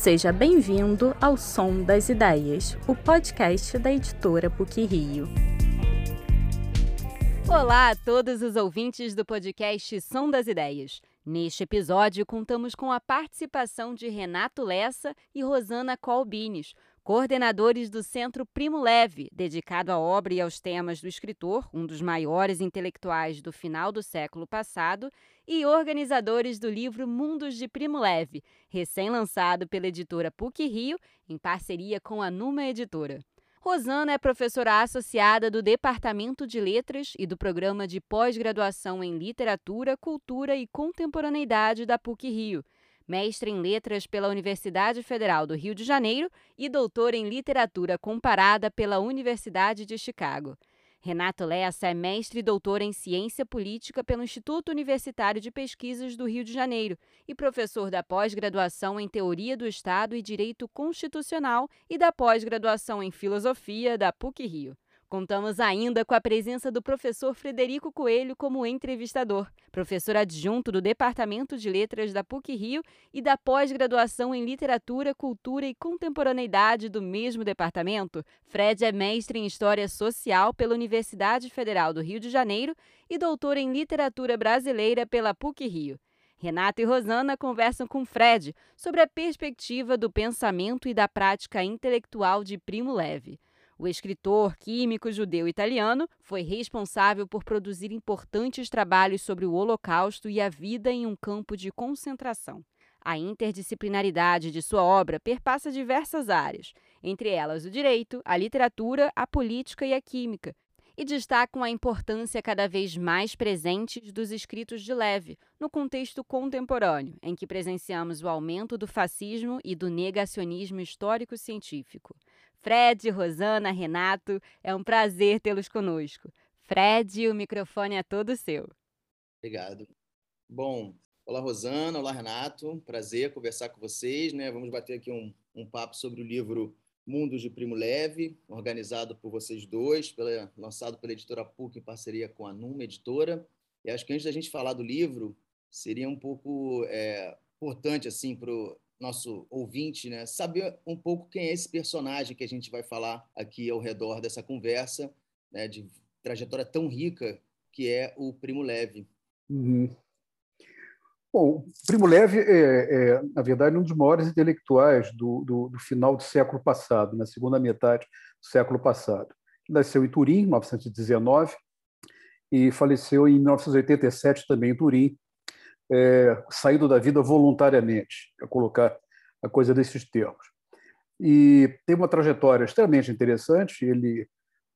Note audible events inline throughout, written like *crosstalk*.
Seja bem-vindo ao Som das Ideias, o podcast da editora PUC Rio. Olá a todos os ouvintes do podcast Som das Ideias. Neste episódio, contamos com a participação de Renato Lessa e Rosana Colbines, coordenadores do Centro Primo Leve, dedicado à obra e aos temas do escritor, um dos maiores intelectuais do final do século passado, e organizadores do livro Mundos de Primo Leve, recém-lançado pela editora PUC Rio, em parceria com a Numa Editora. Rosana é professora associada do Departamento de Letras e do Programa de Pós-Graduação em Literatura, Cultura e Contemporaneidade da PUC Rio mestre em letras pela Universidade Federal do Rio de Janeiro e doutor em literatura comparada pela Universidade de Chicago. Renato Lessa é mestre e doutor em ciência política pelo Instituto Universitário de Pesquisas do Rio de Janeiro e professor da pós-graduação em teoria do Estado e direito constitucional e da pós-graduação em filosofia da PUC Rio. Contamos ainda com a presença do professor Frederico Coelho como entrevistador, professor adjunto do Departamento de Letras da PUC Rio e da pós-graduação em Literatura, Cultura e Contemporaneidade do mesmo departamento. Fred é mestre em História Social pela Universidade Federal do Rio de Janeiro e doutor em Literatura Brasileira pela PUC Rio. Renato e Rosana conversam com Fred sobre a perspectiva do pensamento e da prática intelectual de Primo Levi. O escritor químico judeu italiano foi responsável por produzir importantes trabalhos sobre o Holocausto e a vida em um campo de concentração. A interdisciplinaridade de sua obra perpassa diversas áreas, entre elas o direito, a literatura, a política e a química, e destacam a importância cada vez mais presente dos escritos de Leve no contexto contemporâneo, em que presenciamos o aumento do fascismo e do negacionismo histórico-científico. Fred, Rosana, Renato, é um prazer tê-los conosco. Fred, o microfone é todo seu. Obrigado. Bom, olá Rosana, olá Renato, prazer conversar com vocês, né? Vamos bater aqui um, um papo sobre o livro Mundos de Primo Leve, organizado por vocês dois, pela, lançado pela editora PUC em parceria com a Numa Editora. E acho que antes da gente falar do livro, seria um pouco é, importante assim para nosso ouvinte, né, saber um pouco quem é esse personagem que a gente vai falar aqui ao redor dessa conversa, né, de trajetória tão rica que é o Primo Leve. Uhum. Bom, Primo Levi é, é, na verdade, um dos maiores intelectuais do, do, do, final do século passado, na segunda metade do século passado. Nasceu em Turim, em 1919, e faleceu em 1987 também em Turim, é, saído da vida voluntariamente, para colocar a coisa desses termos. E tem uma trajetória extremamente interessante. Ele,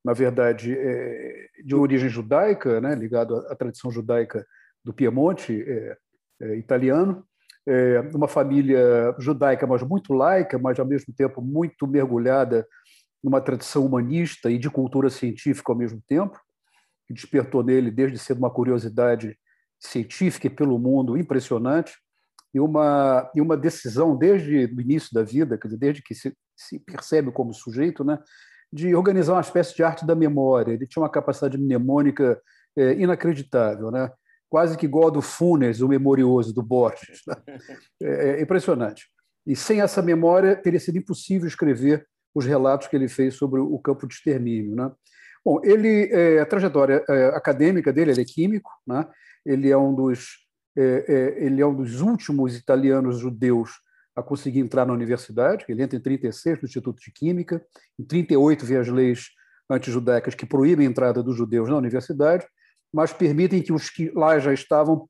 na verdade, é de origem judaica, né, ligado à, tradição judaica do Piemonte é, é, italiano, é, uma família judaica, mas muito laica, mas ao mesmo tempo muito mergulhada numa tradição humanista e de cultura científica ao mesmo tempo, que despertou nele desde cedo uma curiosidade científica pelo mundo impressionante e uma, e uma decisão desde o início da vida, quer dizer, desde que se, se percebe como sujeito, né, de organizar uma espécie de arte da memória. Ele tinha uma capacidade mnemônica é, inacreditável, né? quase que igual a do Funes, o memorioso do Borges. Né? *laughs* É, é impressionante. E sem essa memória, teria sido impossível escrever os relatos que ele fez sobre o campo de extermínio. Né? Bom, ele, é, a trajetória é, acadêmica dele, ele é químico, né? Ele é um dos é, é, ele é um dos últimos italianos judeus a conseguir entrar na universidade. Ele entra em 36 no Instituto de Química, em 38 vem as leis antijudaicas que proíbem a entrada dos judeus na universidade, mas permitem que os que lá já estavam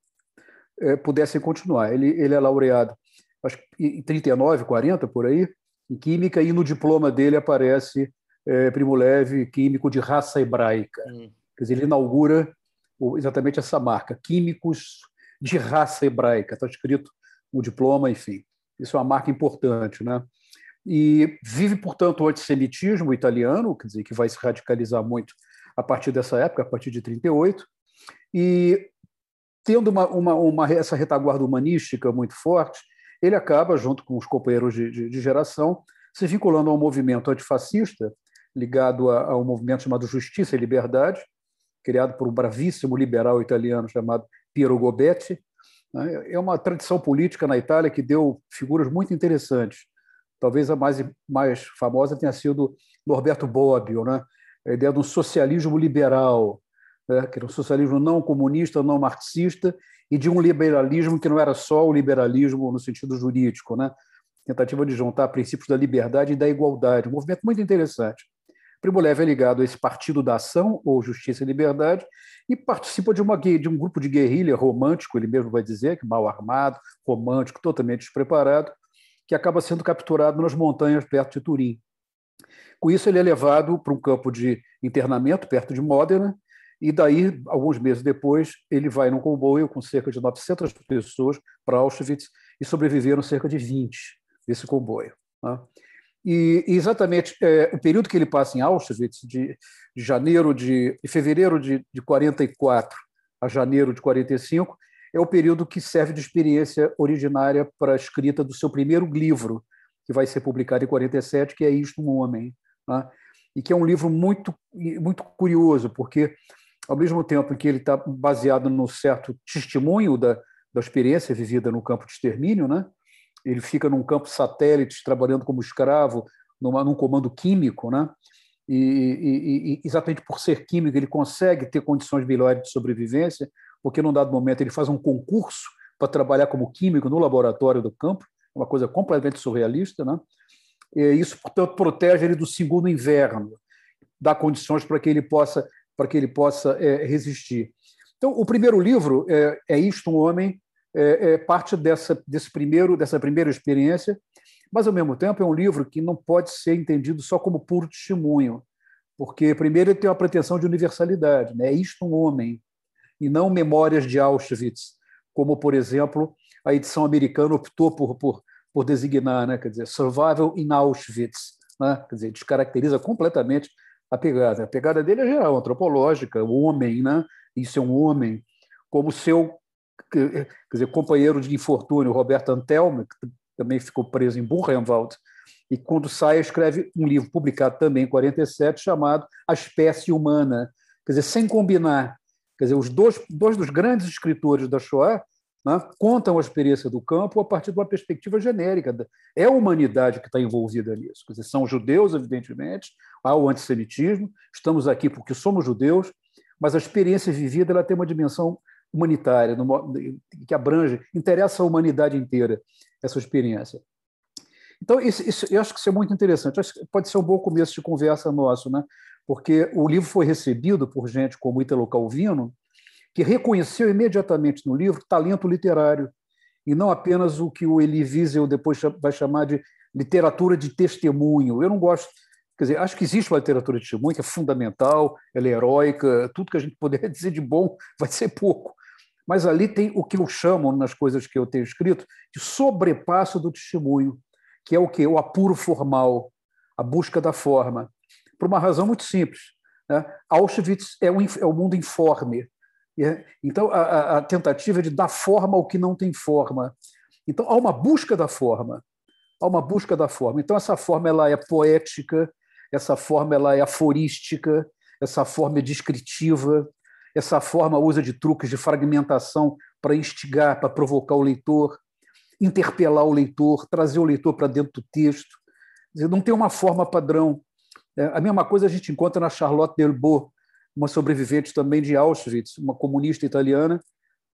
é, pudessem continuar. Ele, ele é laureado acho, em 39, 40 por aí em química e no diploma dele aparece é, Primo Levi, químico de raça hebraica. Hum. Quer dizer, ele inaugura exatamente essa marca, químicos de raça hebraica, está escrito no diploma, enfim. Isso é uma marca importante, né? E vive, portanto, o antissemitismo italiano, quer dizer, que vai se radicalizar muito a partir dessa época, a partir de 38, e tendo uma, uma, uma essa retaguarda humanística muito forte, ele acaba, junto com os companheiros de, de, de geração, se vinculando a um movimento antifascista ligado a, a um movimento chamado Justiça e Liberdade, criado por um bravíssimo liberal italiano chamado Piero Gobetti. Né? É uma tradição política na Itália que deu figuras muito interessantes talvez a mais, mais famosa tenha sido Norberto Bobbio, né? a ideia de um socialismo liberal, né? que era um socialismo não comunista, não marxista, e de um liberalismo que não era só o liberalismo no sentido jurídico, né? tentativa de juntar princípios da liberdade e da igualdade, um movimento muito interessante. Primo Levi é ligado a esse Partido da Ação, ou Justiça e Liberdade, e participa de, uma, de um grupo de guerrilha romântico, ele mesmo vai dizer, que mal armado, romântico, totalmente despreparado, que acaba sendo capturado nas montanhas perto de Turim. Com isso, ele é levado para um campo de internamento perto de Módena, e daí, alguns meses depois, ele vai num comboio com cerca de 900 pessoas para Auschwitz e sobreviveram cerca de 20 desse comboio. Né? E, exatamente é, o período que ele passa em Auschwitz, de, de janeiro de, de fevereiro de, de 44 a janeiro de 45, é o período que serve de experiência originária para a escrita do seu primeiro livro, que vai ser publicado em 47, que é Isto um Homem, né? e que é um livro muito muito curioso, porque ao mesmo tempo que ele está baseado no certo testemunho da, da experiência vivida no campo de extermínio, né? Ele fica num campo satélite, trabalhando como escravo, numa, num comando químico, né? E, e, e, exatamente por ser químico, ele consegue ter condições melhores de sobrevivência, porque num dado momento ele faz um concurso para trabalhar como químico no laboratório do campo, uma coisa completamente surrealista, né? E isso, portanto, protege ele do segundo inverno, dá condições para que ele possa para que ele possa é, resistir. Então, o primeiro livro é, é isto um homem é, é parte dessa, desse primeiro, dessa primeira experiência, mas, ao mesmo tempo, é um livro que não pode ser entendido só como puro testemunho, porque, primeiro, ele tem uma pretensão de universalidade, né? é isto um homem, e não memórias de Auschwitz, como, por exemplo, a edição americana optou por, por, por designar, né? quer dizer, Survival in Auschwitz, né? quer dizer, descaracteriza completamente a pegada. A pegada dele é geral, antropológica, o homem, né? isso é um homem, como seu quer dizer, companheiro de infortúnio, Roberto Antelme, que também ficou preso em Buchenwald, e quando sai escreve um livro publicado também em 47 chamado A Espécie Humana, quer dizer, sem combinar. Quer dizer, os dois, dois dos grandes escritores da Shoah né, contam a experiência do campo a partir de uma perspectiva genérica. É a humanidade que está envolvida nisso. Quer dizer, são judeus, evidentemente, há o antissemitismo, estamos aqui porque somos judeus, mas a experiência vivida ela tem uma dimensão humanitária, que abrange, interessa a humanidade inteira, essa experiência. Então, isso, isso, eu acho que isso é muito interessante. Acho que pode ser um bom começo de conversa nosso, né? porque o livro foi recebido por gente como Italo Calvino, que reconheceu imediatamente no livro talento literário, e não apenas o que o Elie Wiesel depois vai chamar de literatura de testemunho. Eu não gosto, quer dizer, acho que existe uma literatura de testemunho que é fundamental, ela é heróica, tudo que a gente puder *laughs* dizer de bom vai ser pouco. Mas ali tem o que eu chamo, nas coisas que eu tenho escrito, de sobrepasso do testemunho, que é o que? O apuro formal, a busca da forma. Por uma razão muito simples. Né? Auschwitz é, um, é o mundo informe. É, então, a, a tentativa é de dar forma ao que não tem forma. Então, há uma busca da forma. Há uma busca da forma. Então, essa forma ela é poética, essa forma ela é aforística, essa forma é descritiva, essa forma usa de truques de fragmentação para instigar, para provocar o leitor, interpelar o leitor, trazer o leitor para dentro do texto. Não tem uma forma padrão. É, a mesma coisa a gente encontra na Charlotte Delbo, uma sobrevivente também de Auschwitz, uma comunista italiana,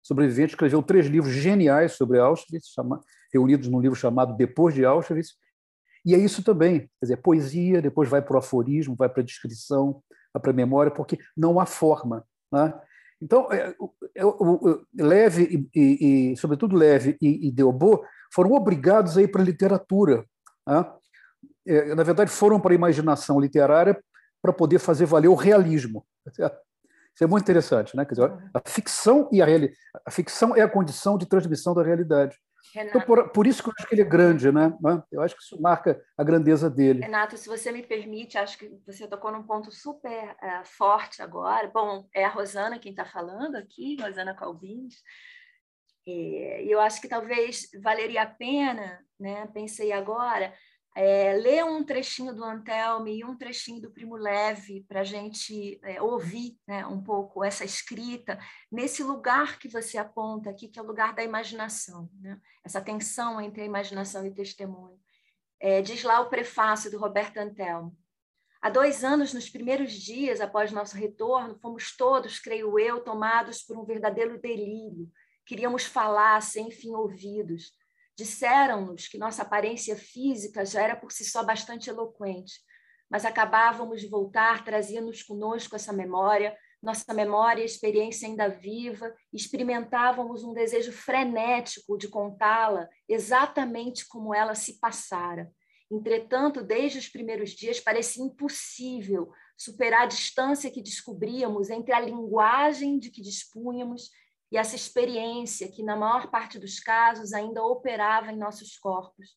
sobrevivente, escreveu três livros geniais sobre Auschwitz, reunidos num livro chamado Depois de Auschwitz. E é isso também, quer dizer, poesia, depois vai para o aforismo, vai para a descrição, vai para a memória, porque não há forma. Né? Então, é, o, Leve e, e, sobretudo Leve e, e Delbo foram obrigados a ir para a literatura. Né? É, na verdade, foram para a imaginação literária para poder fazer valer o realismo. Isso é muito interessante, né? Quer dizer, a ficção e a realidade, a ficção é a condição de transmissão da realidade. Então, por, por, isso que eu acho que ele é grande, né? Eu acho que isso marca a grandeza dele. Renato, se você me permite, acho que você tocou num ponto super uh, forte agora. Bom, é a Rosana quem está falando aqui, Rosana Calvins. E eu acho que talvez valeria a pena, né? Pensei agora, é, ler um trechinho do Antelme e um trechinho do Primo Leve para a gente é, ouvir né, um pouco essa escrita nesse lugar que você aponta aqui, que é o lugar da imaginação, né? essa tensão entre a imaginação e testemunho. É, diz lá o prefácio do Roberto Antelmo. Há dois anos, nos primeiros dias após nosso retorno, fomos todos, creio eu, tomados por um verdadeiro delírio. Queríamos falar sem fim ouvidos. Disseram-nos que nossa aparência física já era por si só bastante eloquente, mas acabávamos de voltar, trazíamos conosco essa memória, nossa memória e experiência ainda viva, experimentávamos um desejo frenético de contá-la exatamente como ela se passara. Entretanto, desde os primeiros dias, parecia impossível superar a distância que descobríamos entre a linguagem de que dispunhamos e essa experiência que, na maior parte dos casos, ainda operava em nossos corpos.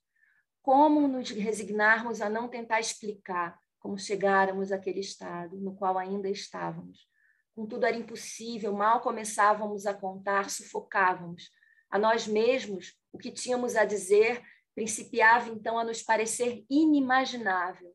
Como nos resignarmos a não tentar explicar como chegáramos àquele estado no qual ainda estávamos? Contudo, era impossível, mal começávamos a contar, sufocávamos. A nós mesmos, o que tínhamos a dizer principiava então a nos parecer inimaginável.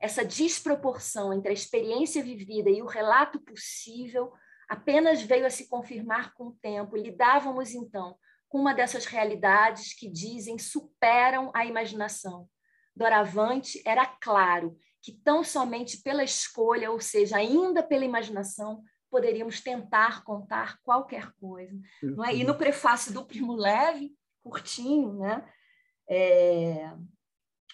Essa desproporção entre a experiência vivida e o relato possível apenas veio a se confirmar com o tempo. Lidávamos então com uma dessas realidades que dizem superam a imaginação. Doravante era claro que tão somente pela escolha, ou seja, ainda pela imaginação, poderíamos tentar contar qualquer coisa. Não é? E no prefácio do Primo Leve, curtinho, né? É...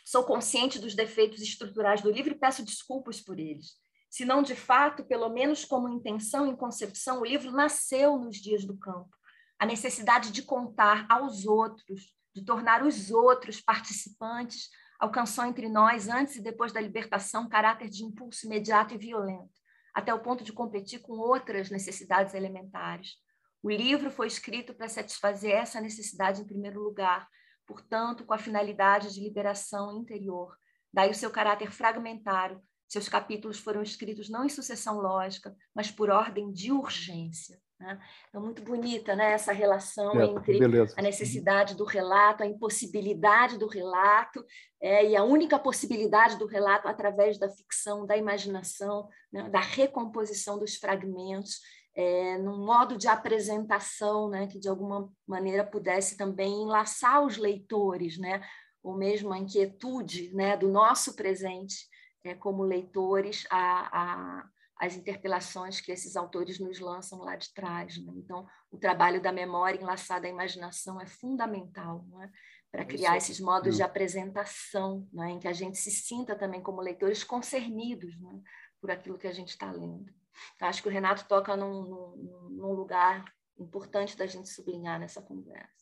Sou consciente dos defeitos estruturais do livro e peço desculpas por eles. Se não de fato, pelo menos como intenção e concepção, o livro nasceu nos dias do campo. A necessidade de contar aos outros, de tornar os outros participantes, alcançou entre nós, antes e depois da libertação, caráter de impulso imediato e violento, até o ponto de competir com outras necessidades elementares. O livro foi escrito para satisfazer essa necessidade em primeiro lugar, portanto, com a finalidade de liberação interior. Daí o seu caráter fragmentário. Seus capítulos foram escritos não em sucessão lógica, mas por ordem de urgência. Né? Então, muito bonita né? essa relação é, entre beleza. a necessidade do relato, a impossibilidade do relato, é, e a única possibilidade do relato através da ficção, da imaginação, né? da recomposição dos fragmentos, é, num modo de apresentação né? que, de alguma maneira, pudesse também enlaçar os leitores, né? ou mesmo a inquietude né? do nosso presente é, como leitores a, a as interpelações que esses autores nos lançam lá de trás. Né? Então, o trabalho da memória enlaçada à imaginação é fundamental é? para criar esses modos de apresentação, é? em que a gente se sinta também como leitores concernidos é? por aquilo que a gente está lendo. Então, acho que o Renato toca num, num, num lugar importante da gente sublinhar nessa conversa.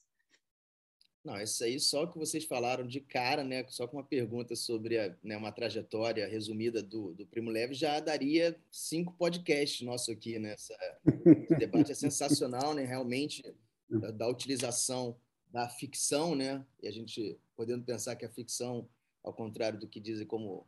Não, isso aí só que vocês falaram de cara, né? Só com uma pergunta sobre a, né, uma trajetória resumida do, do Primo Leve já daria cinco podcasts nosso aqui, né? Essa, esse debate é sensacional, né? Realmente da, da, utilização da ficção, né? E a gente podendo pensar que a ficção, ao contrário do que dizem como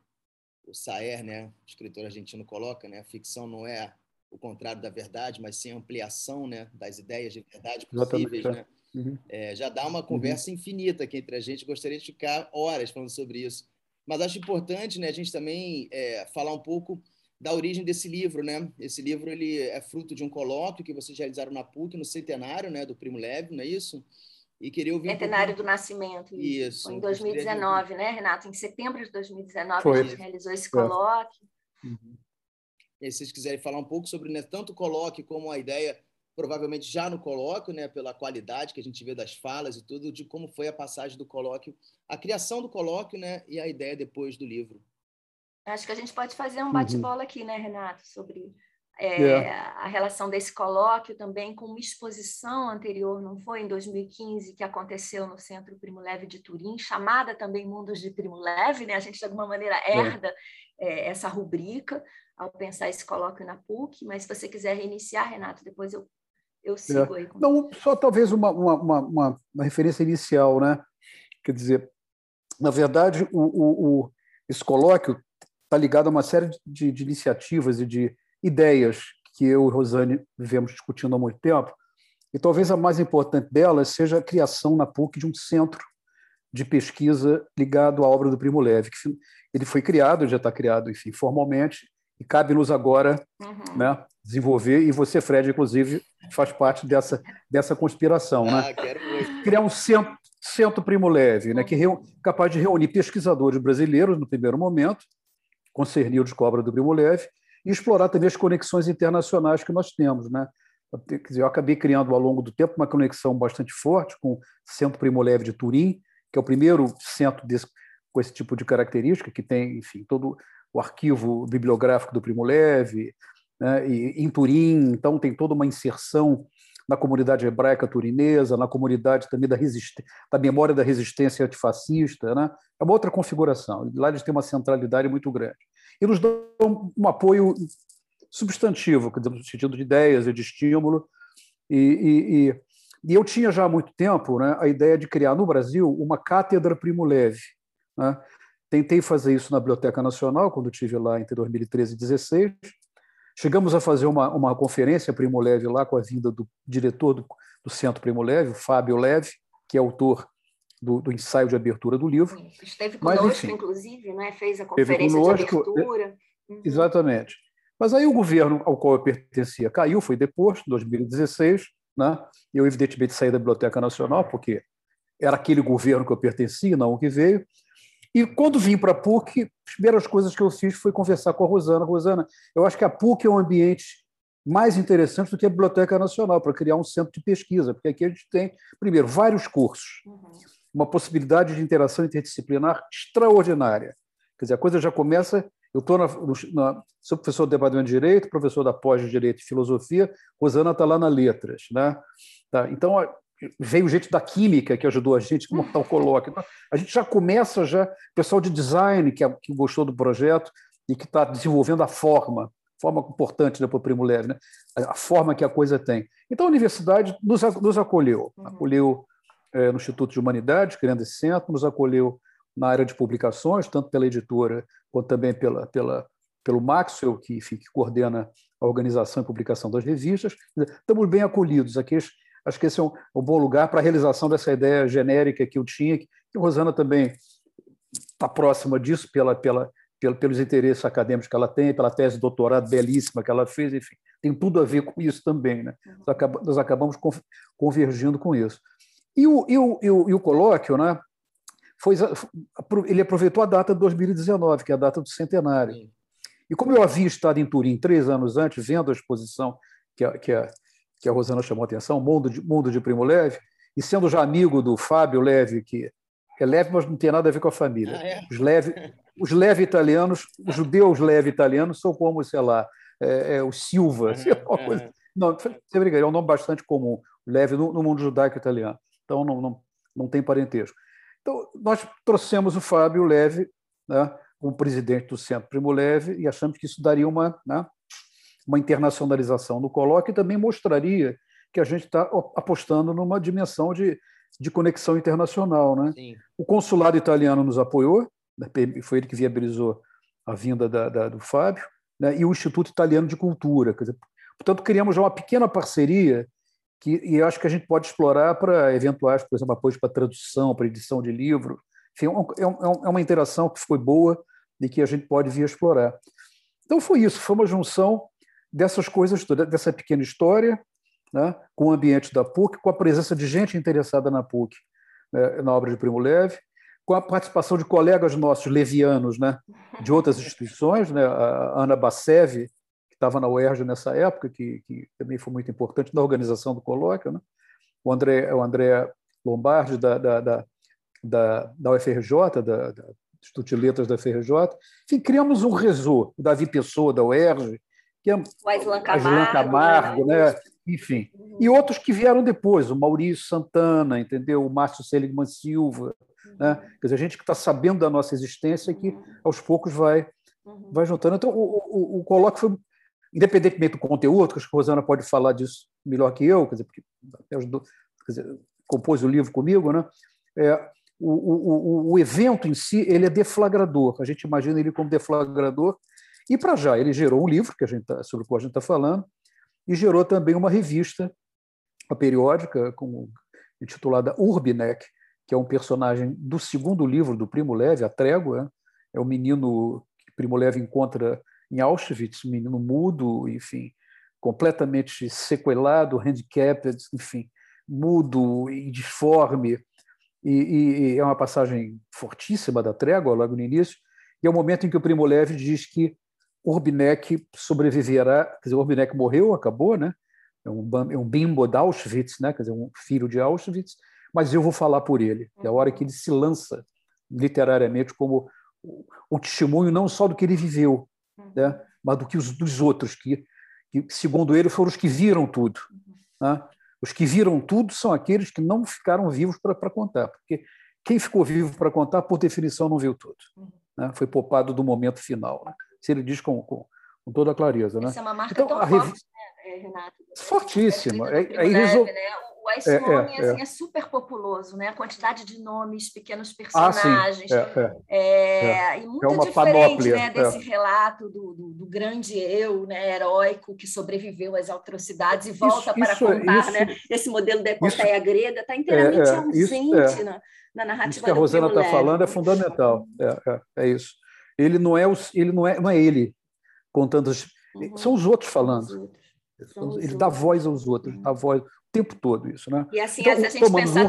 o Saer, né, o escritor argentino coloca, né? A ficção não é o contrário da verdade, mas sim a ampliação, né, das ideias de verdade possíveis, é. né? Uhum. É, já dá uma conversa uhum. infinita aqui entre a gente. Gostaria de ficar horas falando sobre isso. Mas acho importante né, a gente também é, falar um pouco da origem desse livro. Né? Esse livro ele é fruto de um colóquio que vocês realizaram na PUC, no centenário né, do Primo Leve, não é isso? E queria ouvir Centenário um do Nascimento. Isso. Foi em 2019, né, Renato? Em setembro de 2019 Foi. a gente realizou esse colóquio. Uhum. E se vocês quiserem falar um pouco sobre né, tanto o colóquio como a ideia provavelmente já no colóquio, né, pela qualidade que a gente vê das falas e tudo, de como foi a passagem do colóquio, a criação do colóquio, né, e a ideia depois do livro. Acho que a gente pode fazer um bate-bola uhum. aqui, né, Renato, sobre é, yeah. a relação desse colóquio também com uma exposição anterior, não foi? Em 2015, que aconteceu no Centro Primo Leve de Turim, chamada também Mundos de Primo Leve, né? A gente, de alguma maneira, herda é, essa rubrica ao pensar esse colóquio na PUC, mas se você quiser reiniciar, Renato, depois eu eu é. sigo é. aí. Não, só talvez uma, uma, uma, uma, referência inicial, né? Quer dizer, na verdade, o, o, o esse colóquio está ligado a uma série de, de, iniciativas e de ideias que eu e Rosane vivemos discutindo há muito tempo, e talvez a mais importante delas seja a criação na PUC de um centro de pesquisa ligado à obra do Primo Levi. Que ele foi criado, já está criado, enfim, formalmente, e cabe-nos agora uhum. né, desenvolver, e você, Fred, inclusive, faz parte dessa, dessa conspiração. Ah, né? quero muito. Criar um centro, centro Primo Leve, né? que é capaz de reunir pesquisadores brasileiros no primeiro momento, concernir o descobra do Primo Leve, e explorar também as conexões internacionais que nós temos. Né? Quer dizer, eu acabei criando ao longo do tempo uma conexão bastante forte com o Centro Primo Leve de Turim, que é o primeiro centro desse, com esse tipo de característica, que tem, enfim, todo o arquivo bibliográfico do Primo Leve, né? em Turim, então tem toda uma inserção na comunidade hebraica turinesa, na comunidade também da, da memória da resistência antifascista. Né? É uma outra configuração. Lá eles têm uma centralidade muito grande. E nos dão um apoio substantivo, no sentido de ideias e de estímulo. E, e, e, e, eu tinha já há muito tempo né, a ideia de criar no Brasil uma cátedra Primo Leve. Né? Tentei fazer isso na Biblioteca Nacional, quando estive lá entre 2013 e 2016. Chegamos a fazer uma, uma conferência Primo Leve lá com a vinda do diretor do, do Centro Primo Leve, o Fábio Leve, que é autor do, do, ensaio de abertura do livro. Esteve conosco, Mas, enfim, inclusive, né? fez a conferência conosco, de abertura. Uhum. Exatamente. Mas aí o governo ao qual eu pertencia caiu, foi deposto, em 2016, né? eu evidentemente saí da Biblioteca Nacional, porque era aquele governo que eu pertencia, não o que veio. E quando vim para a PUC, as primeiras coisas que eu fiz foi conversar com a Rosana. Rosana, eu acho que a PUC é um ambiente mais interessante do que a Biblioteca Nacional para criar um centro de pesquisa, porque aqui a gente tem, primeiro, vários cursos, uhum. uma possibilidade de interação interdisciplinar extraordinária. Quer dizer, a coisa já começa. Eu estou na, na, sou professor do Departamento de Direito, professor da pós de Direito e Filosofia, Rosana está lá na Letras. Né? Tá, então, veio gente da química que ajudou a gente a montar o colóquio. Então, a gente já começa já, o pessoal de design que, que gostou do projeto e que está desenvolvendo a forma, forma importante né, para o Primo Leve, né? a forma que a coisa tem. Então a universidade nos, nos acolheu, uhum. acolheu é, no Instituto de Humanidades, criando esse centro, nos acolheu na área de publicações, tanto pela editora quanto também pela, pela, pelo Maxwell, que, enfim, que coordena a organização e publicação das revistas. Estamos bem acolhidos. Aqui Acho que esse é um, um bom lugar para a realização dessa ideia genérica que eu tinha, que, a Rosana também está próxima disso pela, pela, pela, pelos interesses acadêmicos que ela tem, pela tese de doutorado belíssima que ela fez, enfim, tem tudo a ver com isso também. Né? Nós acabamos convergindo com isso. E o, e o, e o, e o colóquio, né, foi, ele aproveitou a data de 2019, que é a data do centenário. E como eu havia estado em Turim três anos antes, vendo a exposição que a, que a, que a Rosana chamou a atenção, Mundo de, Mundo de Primo Leve, e sendo já amigo do Fábio Leve, que é leve, mas não tem nada a ver com a família. Ah, é? Os leve, os leve italianos, os judeus leve italianos são como, sei lá, é, é, o Silva, uhum, coisa. Não, você briga, é um nome bastante comum, leve no, no mundo judaico italiano. Então não, não, não tem parentesco. Então, nós trouxemos o Fábio Leve né, como presidente do Centro Primo Leve e achamos que isso daria uma, né, uma internacionalização no colóquio e também mostraria que a gente está apostando numa dimensão de, de conexão internacional. Né? O consulado italiano nos apoiou, né, foi ele que viabilizou a vinda da, da, do Fábio, né? e o Instituto Italiano de Cultura. Dizer, portanto, criamos já uma pequena parceria que e acho que a gente pode explorar para eventuais, por exemplo, apoios para tradução, para edição de livro. Enfim, é, é, é uma interação que foi boa e que a gente pode vir explorar. Então foi isso, foi uma junção dessas coisas todas, dessa pequena história, né, com o ambiente da PUC, com a presença de gente interessada na PUC, né, na obra de Primo Leve, com a participação de colegas nossos levianos né, de outras *laughs* instituições, né, a Ana Bacev, que estava na UERJ nessa época, que, que, também foi muito importante na organização do colóquio, né, o André, o André Lombardi, da, da, da, da, da UFRJ, da, da Instituto de Letras da UFRJ. Enfim, criamos um resô, o Davi Pessoa, da UERJ, que é o Aislan Camargo, Camargo né? né? enfim. Uhum. E outros que vieram depois, o Maurício Santana, entendeu? o Márcio Seligman Silva. Uhum. Né? Quer dizer, a gente que está sabendo da nossa existência que, uhum. aos poucos, vai, uhum. vai juntando. Então, o, o, o colóquio foi, independentemente do conteúdo, acho que a Rosana pode falar disso melhor que eu, quer dizer, porque quer dizer, compôs o livro comigo, né? É, o, o, o, evento em si ele é deflagrador. A gente imagina ele como deflagrador e para já, ele gerou um livro que a gente tá, sobre o qual a gente está falando, e gerou também uma revista, uma periódica, com, intitulada Urbinek, que é um personagem do segundo livro do Primo Levi, A Trégua. É o menino que Primo Levi encontra em Auschwitz, um menino mudo, enfim, completamente sequelado, handicapped, enfim, mudo e disforme. E, e, e, é uma passagem fortíssima da trégua, logo no início, e é o momento em que o Primo Levi diz que Urbinek sobreviverá, quer dizer, Urbinek morreu, acabou, né? É um, é um bimbo de Auschwitz, né? quer dizer, um filho de Auschwitz, mas eu vou falar por ele. É a hora que ele se lança literariamente como o testemunho não só do que ele viveu, né? mas do que os dos outros que, que, segundo ele, foram os que viram tudo. Né? Os que viram tudo são aqueles que não ficaram vivos para contar, porque quem ficou vivo para contar, por definição, não viu tudo. Né? Foi poupado do momento final. Né? Se ele diz com, com, com, toda a clareza. Né? Essa é uma marca então, tão forte, né, Renato? Fortíssima. É, é, né? o Ice é, Nome é, assim, é. é, super populoso, né? A quantidade de nomes, pequenos personagens. Ah, é, e muito diferente panóplia, né, desse relato do, do, do, grande eu, né, heróico, que sobreviveu às atrocidades e volta isso, para isso, contar, isso, né? Esse modelo da epopeia grega está inteiramente ausente na, na narrativa Isso que a Rosana está falando é fundamental. É, isso. Ele não é, ele não é, não é ele contando, uhum. são os outros falando. Ele dá voz aos outros, dá voz tempo todo isso, né? E assim, então, se, a gente pensar,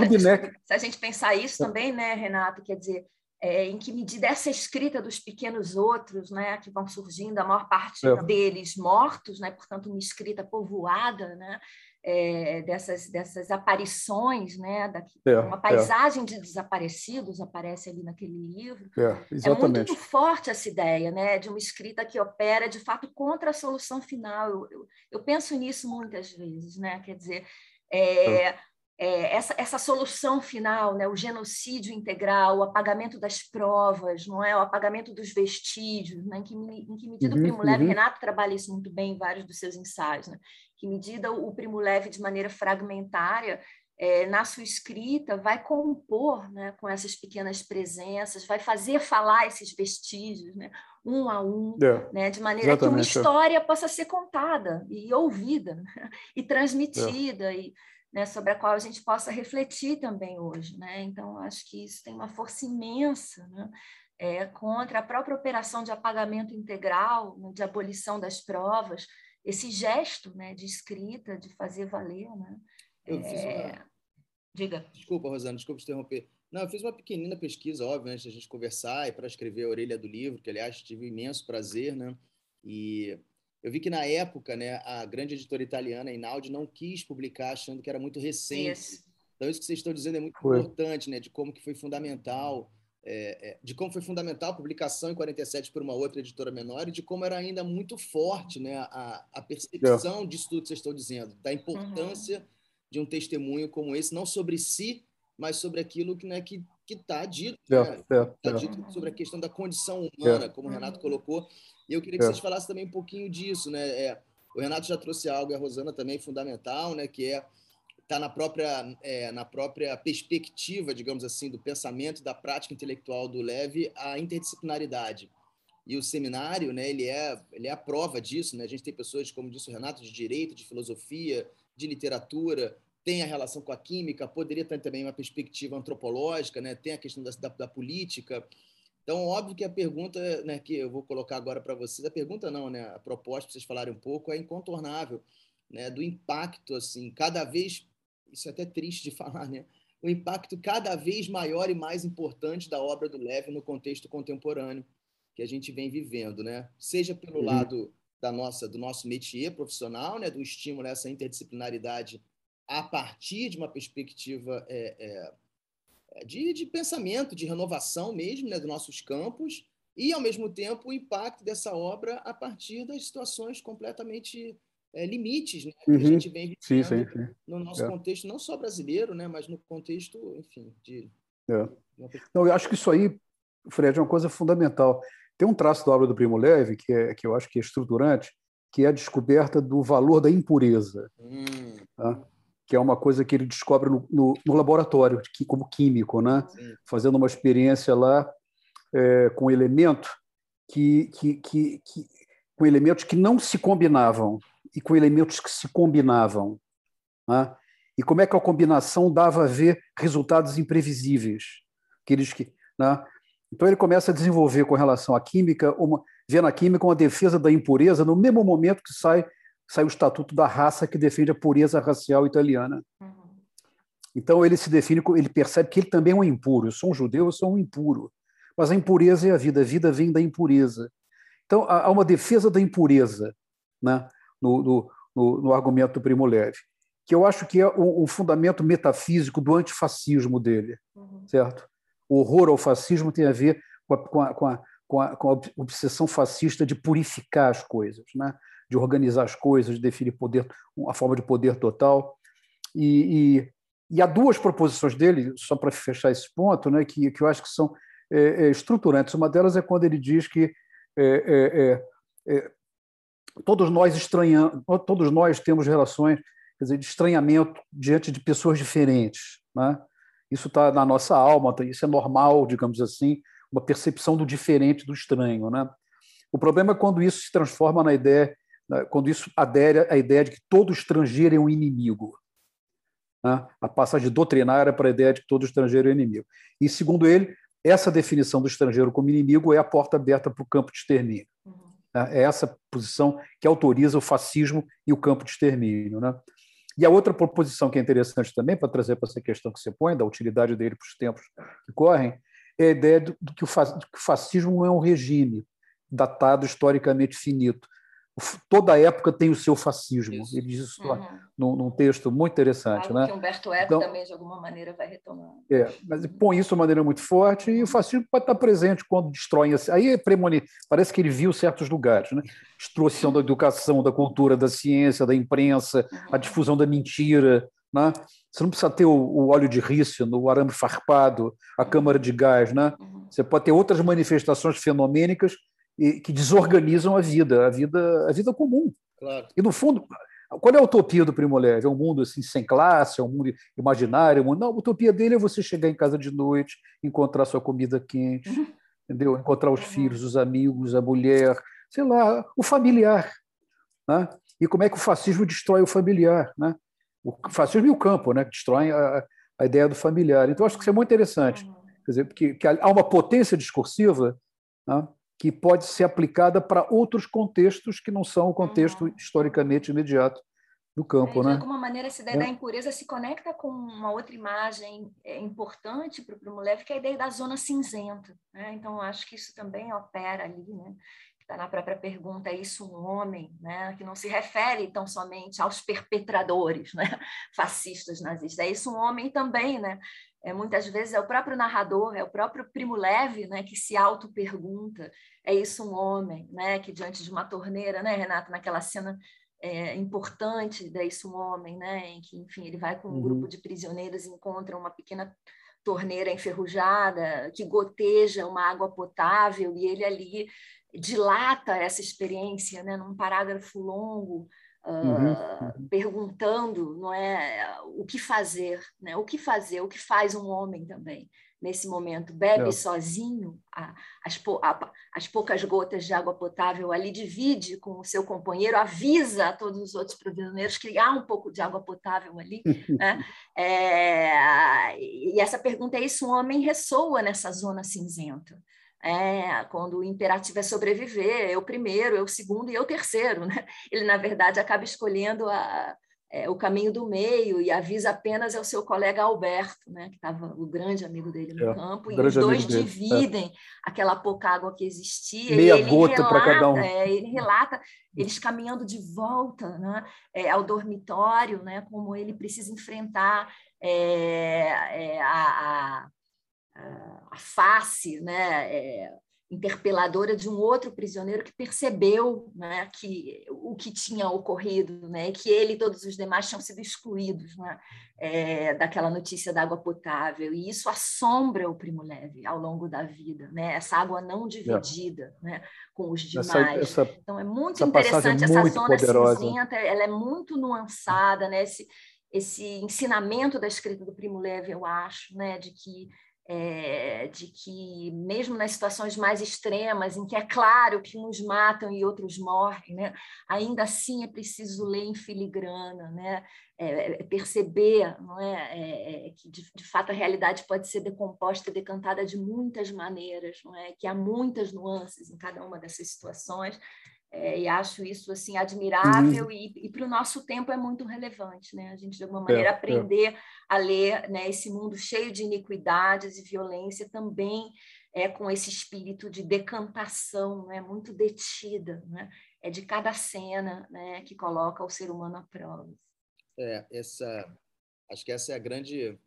se a gente pensar isso também, né, Renato, quer dizer, é, em que medida essa escrita dos pequenos outros, né, que vão surgindo, a maior parte é. deles mortos, né, portanto, uma escrita povoada, né, é, dessas, dessas aparições, né, daqui, é, uma é. paisagem de desaparecidos aparece ali naquele livro. É, é, muito forte essa ideia, né, de uma escrita que opera de fato contra a solução final. Eu, eu, eu penso nisso muitas vezes, né, quer dizer, é, é, essa, essa solução final, né, o genocídio integral, o apagamento das provas, não é, o apagamento dos vestígios, né, em, que, em que medida uhum, o Primo Levi, uhum. Renato trabalha isso muito bem em vários dos seus ensaios, né, que medida o Primo Levi, de maneira fragmentária, é, na sua escrita, vai compor né, com essas pequenas presenças, vai fazer falar esses vestígios, né, um a um, é, né, de maneira que uma é. história possa ser contada e ouvida né, *laughs* e transmitida, é. e, né, sobre a qual a gente possa refletir também hoje. Né? Então, acho que isso tem uma força imensa né, é, contra a própria operação de apagamento integral, né, de abolição das provas, esse gesto né, de escrita, de fazer valer. Né? Eu fiz uma, Diga. Desculpa, Rosana, desculpa te interromper. Não, eu fiz uma pequenina pesquisa, óbvio, antes da gente conversar e para escrever a orelha do livro, que, aliás, tive imenso prazer, né? E eu vi que, na época, né, a grande editora italiana, Inaudi, não quis publicar, achando que era muito recente. Isso. Então, isso que vocês estão dizendo é muito foi. importante, né? De como que foi fundamental, é, é, de como foi fundamental a publicação em 47 por uma outra editora menor e de como era ainda muito forte, né? A, a percepção disso tudo que vocês estão dizendo, da importância... Uhum de um testemunho como esse, não sobre si, mas sobre aquilo que né, que está dito, é, né? é, tá dito sobre a questão da condição humana, como o Renato colocou. E eu queria que vocês falassem também um pouquinho disso, né? É, o Renato já trouxe algo, e a Rosana também fundamental, né? Que é está na própria é, na própria perspectiva, digamos assim, do pensamento e da prática intelectual do Leve, a interdisciplinaridade. E o seminário, né? Ele é ele é a prova disso, né? A gente tem pessoas, como disse o Renato, de direito, de filosofia, de literatura, tem a relação com a química, poderia ter também uma perspectiva antropológica, né? tem a questão da, da, da política. Então, óbvio que a pergunta né, que eu vou colocar agora para vocês, a pergunta não, né, a proposta para vocês falarem um pouco é incontornável, né, do impacto, assim, cada vez, isso é até triste de *laughs* falar, né, o impacto cada vez maior e mais importante da obra do Leve no contexto contemporâneo que a gente vem vivendo, né, seja pelo uhum. lado da nossa, do nosso métier profissional, né, do estímulo a essa interdisciplinaridade a partir de uma perspectiva é, é, de, de, pensamento, de renovação mesmo né, dos nossos campos, e, ao mesmo tempo, o impacto dessa obra a partir das situações completamente é, limites né, que uhum. a gente vem sim, sim, sim. no nosso é. contexto, não só brasileiro, né, mas no contexto, enfim, de... É. Não, eu acho que isso aí, Fred, é uma coisa fundamental. Tem um traço da obra do Primo Levi que, é, que eu acho que é estruturante, que é a descoberta do valor da impureza, hum. tá? que é uma coisa que ele descobre no, no, no laboratório, que, como químico, né? fazendo uma experiência lá é, com elemento que, que, que, que, com elementos que não se combinavam e com elementos que se combinavam. Né? E como é que a combinação dava a ver resultados imprevisíveis, aqueles que, né? Então ele começa a desenvolver com relação à química, uma, vê na química uma defesa da impureza no mesmo momento que sai sai o Estatuto da Raça, que defende a pureza racial italiana. Uhum. Então ele se define, ele percebe que ele também é um impuro. Eu sou um judeu, eu sou um impuro. Mas a impureza é a vida, a vida vem da impureza. Então há uma defesa da impureza né, no, no, no, no argumento do Primo Levi, que eu acho que é o, o fundamento metafísico do antifascismo dele, uhum. certo? O horror ao fascismo tem a ver com a, com a, com a com a, com a, obsessão fascista de purificar as coisas, né? de organizar as coisas, de definir poder, a forma de poder total. E, e, e há duas proposições dele, só para fechar esse ponto, né, que, que eu acho que são é, é, estruturantes. Uma delas é quando ele diz que é, é, é, é todos nós estranhamos, todos nós temos relações dizer, de estranhamento diante de pessoas diferentes. Né? Isso está na nossa alma, isso é normal, digamos assim, uma percepção do diferente, do estranho. Né? O problema é quando isso se transforma na ideia, quando isso adere à ideia de que todo estrangeiro é um inimigo. Né? A passagem doutrinária para a ideia de que todo estrangeiro é inimigo. E, segundo ele, essa definição do estrangeiro como inimigo é a porta aberta para o campo de extermínio. Né? É essa posição que autoriza o fascismo e o campo de extermínio. Né? E a outra proposição que é interessante também, para trazer para essa questão que você põe, da utilidade dele para os tempos que correm, é a ideia de que o fascismo não é um regime datado historicamente finito. Toda época tem o seu fascismo. Isso. Ele diz isso uhum. num, num, texto muito interessante. Algo né? que Humberto Eco então, também, de alguma maneira, vai retomar. É, mas põe isso de maneira muito forte e o fascismo pode estar presente quando destroem. Aí é premoni... Parece que ele viu certos lugares. Né? Destruição da educação, da cultura, da ciência, da imprensa, uhum. a difusão da mentira. Né? Você não precisa ter o, o óleo de rícino, o arame farpado, a câmara de gás. Né? Uhum. Você pode ter outras manifestações fenomênicas que desorganizam a vida, a vida, a vida comum. Claro. E no fundo, qual é a utopia do Primo Levi? É um mundo assim sem classe, é um mundo imaginário, é um mundo... não, a utopia dele é você chegar em casa de noite, encontrar sua comida quente, uhum. entendeu? Encontrar os uhum. filhos, os amigos, a mulher, sei lá, o familiar, né? E como é que o fascismo destrói o familiar, né? O fascismo e o campo, né? Que destroem a, a ideia do familiar. Então acho que isso é muito interessante, uhum. quer dizer, porque que há uma potência discursiva né? Que pode ser aplicada para outros contextos que não são o contexto uhum. historicamente imediato do campo. É, de né? alguma maneira, essa ideia é. da impureza se conecta com uma outra imagem é, importante para o Primolev, que é a ideia da zona cinzenta. Né? Então, acho que isso também opera ali, né? Está na própria pergunta, é isso um homem, né? que não se refere tão somente aos perpetradores né? *laughs* fascistas nazistas, é isso um homem também, né? É, muitas vezes é o próprio narrador, é o próprio Primo Leve, né, que se auto-pergunta, é isso um homem, né, que diante de uma torneira, né, Renato, naquela cena é, importante da Isso um Homem, né, em que, enfim, ele vai com um uhum. grupo de prisioneiros e encontra uma pequena torneira enferrujada que goteja uma água potável e ele ali dilata essa experiência, né, num parágrafo longo, uhum. Ah, perguntando não é o que fazer né o que fazer o que faz um homem também nesse momento bebe Não. sozinho a, as, a, as, poucas gotas de água potável ali divide com o seu companheiro avisa a todos os outros prisioneiros que há um pouco de água potável ali né? *laughs* é, e essa pergunta é isso um homem ressoa nessa zona cinzenta é, quando o imperativo é sobreviver, eu primeiro, eu segundo e eu terceiro. *laughs* Né? Ele, na verdade, acaba escolhendo a, é, o caminho do meio e avisa apenas ao seu colega Alberto, né? que estava o grande amigo dele no é, campo, e os dois dividem é. aquela pouca água que existia. Meia e gota para cada um. É, ele relata eles caminhando de volta né? É, ao dormitório, né? como ele precisa enfrentar é, a, a a face né, é, interpeladora de um outro prisioneiro que percebeu né, que o que tinha ocorrido, né, que ele e todos os demais tinham sido excluídos né, é, daquela notícia da água potável. E isso assombra o Primo Leve ao longo da vida, né, essa água não dividida é. né, com os demais. Essa, essa, então é muito interessante essa muito zona poderosa. cinzenta, ela é muito nuançada, né, esse, esse ensinamento da escrita do Primo Leve, eu acho, né, de que é, de que, mesmo nas situações mais extremas, em que é claro que uns matam e outros morrem, né, ainda assim é preciso ler em filigrana, né, é, é perceber não é, é, é, que, de, de, fato, a realidade pode ser decomposta decantada de muitas maneiras, não é, que há muitas nuances em cada uma dessas situações. É, e acho isso assim admirável uhum. e, e para o nosso tempo é muito relevante, né? A gente de alguma maneira é, é. aprender é. a ler, né? Esse mundo cheio de iniquidades e violência também é com esse espírito de decantação, né? Muito detida, né? É de cada cena, né? Que coloca o ser humano à prova. É essa, acho que essa é a grande,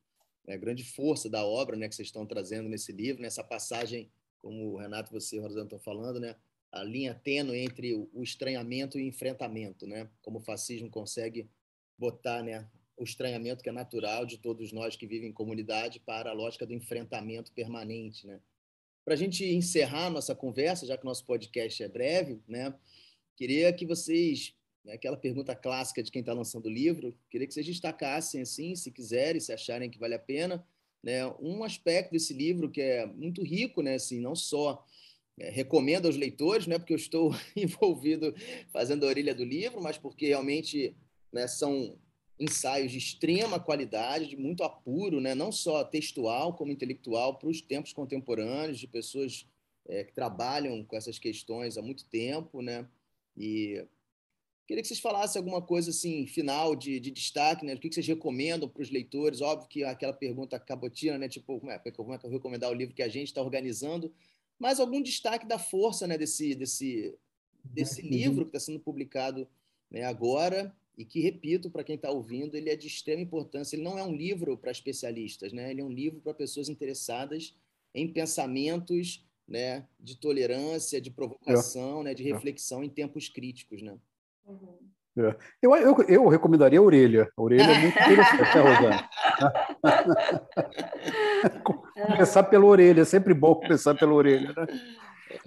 é a grande força da obra, né? Que vocês estão trazendo nesse livro, nessa passagem, como o Renato e você, Rosana, estão falando, né? A linha tênue entre o estranhamento e o enfrentamento, né? Como o fascismo consegue botar, né, o estranhamento que é natural de todos nós que vivem em comunidade para a lógica do enfrentamento permanente, né? Para a gente encerrar nossa conversa, já que nosso podcast é breve, né? Queria que vocês, né, aquela pergunta clássica de quem está lançando o livro, queria que vocês destacassem, assim, se quiserem, se acharem que vale a pena, né, um aspecto desse livro que é muito rico, né, assim, não só é, recomendo aos leitores, não é porque eu estou *laughs* envolvido fazendo a orelha do livro, mas porque realmente né, são ensaios de extrema qualidade, de muito apuro, né, não só textual como intelectual, para os tempos contemporâneos, de pessoas é, que trabalham com essas questões há muito tempo, né? E queria que vocês falassem alguma coisa assim final de, de destaque, né? O que vocês recomendam para os leitores? Óbvio que aquela pergunta cabotina, né? Tipo, como é, como é que eu recomendar o livro que a gente está organizando? Mas algum destaque da força né, desse, desse, desse uhum. livro que está sendo publicado né, agora e que, repito, para quem está ouvindo, ele é de extrema importância. Ele não é um livro para especialistas, né? ele é um livro para pessoas interessadas em pensamentos né, de tolerância, de provocação, é. né, de reflexão é. em tempos críticos. Né? Uhum. É. Eu, eu, eu recomendaria a orelha. A orelha é muito interessante, né, Rosana? *laughs* começar pela orelha, é sempre bom começar pela orelha, né?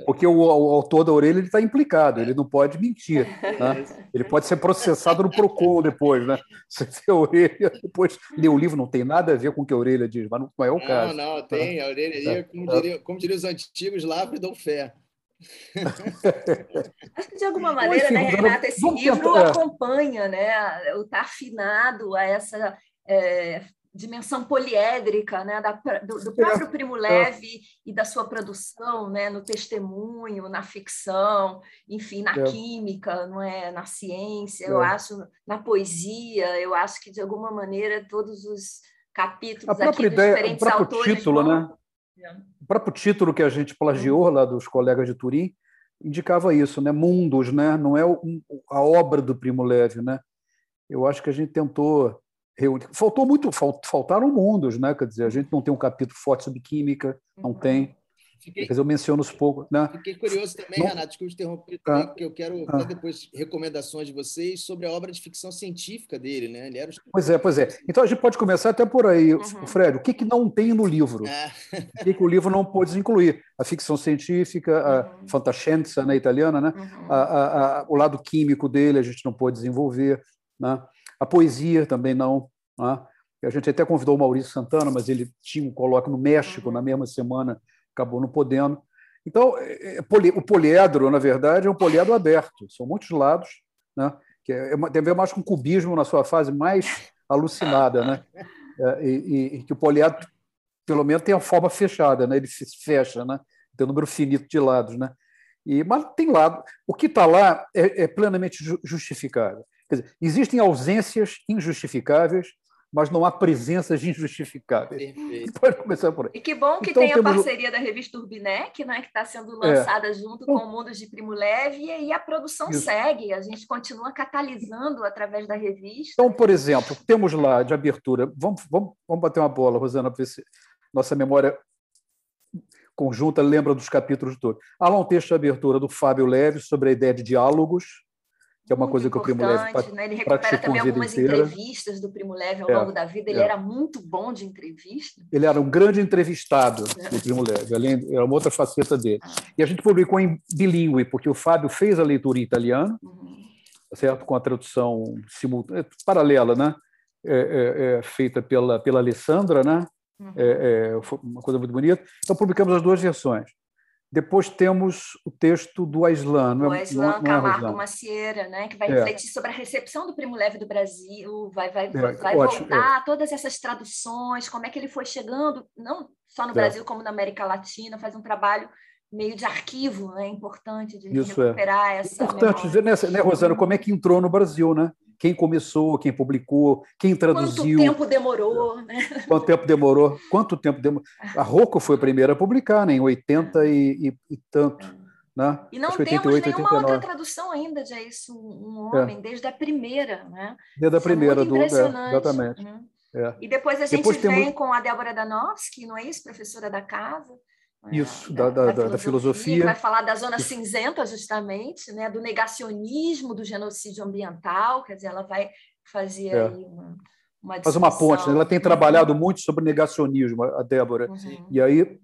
Porque o, o autor da orelha está implicado, ele não pode mentir. Né? Ele pode ser processado no PROCON depois, né? Você vê a orelha, depois lê o livro, não tem nada a ver com o que a orelha diz, mas não é o caso. Não, não, tem. A orelha é. como, diria, como diriam os antigos, lá dão fé. *laughs* Acho que de alguma maneira, né, Renata, esse livro tentar, é. acompanha, né, o tá afinado a essa é, dimensão poliédrica, né, da, do, do, próprio Primo Leve e da sua produção, né, no testemunho, na ficção, enfim, na é. química, não é, na ciência, eu acho, na poesia, eu acho que de alguma maneira todos os capítulos a aqui ideia, dos diferentes autores título, vão... né? O próprio título que a gente plagiou lá dos colegas de Turim indicava isso, né? Mundos, né? Não é a obra do Primo Levi, né? Eu acho que a gente tentou reunir. Faltou muito, faltaram mundos, né? Quer dizer, a gente não tem um capítulo forte sobre química, não uhum. tem. Fiquei, Quer dizer, eu menciono os poucos. Né? Fiquei curioso também, não, Renato, desculpe interromper, ah, porque eu quero ah, depois recomendações de vocês sobre a obra de ficção científica dele. Né? Ele era Pois é, pois é. Então a gente pode começar até por aí, uhum. Fred. O que, que não tem no livro? Ah. O que, que o livro não pode incluir? A ficção científica, a uhum. fantascienza na né, italiana, né? Uhum. A, a, a, o lado químico dele a gente não pode desenvolver. Né? A poesia também não. Né? A gente até convidou o Maurício Santana, mas ele tinha um colóquio no México uhum. na mesma semana acabou não podendo. Então, é, é, o poliedro, na verdade, é um poliedro aberto, são muitos lados, né? que é, tem a ver mais com cubismo na sua fase mais alucinada, né? *laughs* e, e, e que o poliedro, pelo menos, tem a forma fechada, né? ele se fecha, né? tem um número finito de lados. Né? E, mas tem lado. O que está lá é, é plenamente justificável. Quer dizer, existem ausências injustificáveis mas não há presenças injustificáveis. Perfeito. Pode começar por aí. E que bom que então, tem temos... a parceria da revista Urbinec, né, que está sendo é. lançada é. junto com o Mundos de Primo Leve, e aí a produção Isso. segue, a gente continua catalisando através da revista. Então, por exemplo, temos lá de abertura, vamos, vamos, vamos bater uma bola, Rosana, para ver se nossa memória conjunta lembra dos capítulos todos. Há lá um texto de abertura do Fábio Leves sobre a ideia de diálogos, que é uma coisa que o Primo Leve né? Ele recupera também algumas inteira. entrevistas do Primo Leve ao é, longo da vida. Ele é. era muito bom de entrevista. Ele era um grande entrevistado é. do Primo Leve, além era uma outra faceta dele. Ah. E a gente publicou em bilíngue, porque o Fábio fez a leitura em italiano, uhum. certo, com a tradução simultânea, paralela, né? É, é, é, feita pela pela Alessandra, né? Uhum. É, uma coisa muito bonita. Então publicamos as duas versões. Depois temos o texto do Aislan. Não é, Aislan não, é Camargo Macieira, né, que vai é. refletir sobre a recepção do Primo Leve do Brasil, vai, vai, é, vai ótimo, voltar é. todas essas traduções, como é que ele foi chegando, não só no. Brasil, como na América Latina, faz um trabalho meio de arquivo, né? Importante de Isso recuperar é. essa. Importante dizer, né, né, Rosana, como é que entrou no Brasil, né? Quem começou, quem publicou, quem traduziu. Quanto tempo demorou, né? Quanto tempo demorou? Quanto tempo demorou? A Rocco foi a primeira a publicar, né? Em 80 e, e, e tanto. Né? E não 88, temos nenhuma 89. outra tradução ainda de É Isso um Homem, desde a primeira, né? Desde a é primeira do. É, exatamente. né? É. E depois a gente Depois vem temos- com a Débora Danowski, não é isso? Professora da casa. Isso, da- da- da- da filosofia. que vai falar da zona cinzenta, justamente, né? do negacionismo do genocídio ambiental, quer dizer, ela vai fazer É. aí uma, uma Faz uma ponte. né? Ela tem trabalhado muito sobre negacionismo, a Débora. Uhum. E aí,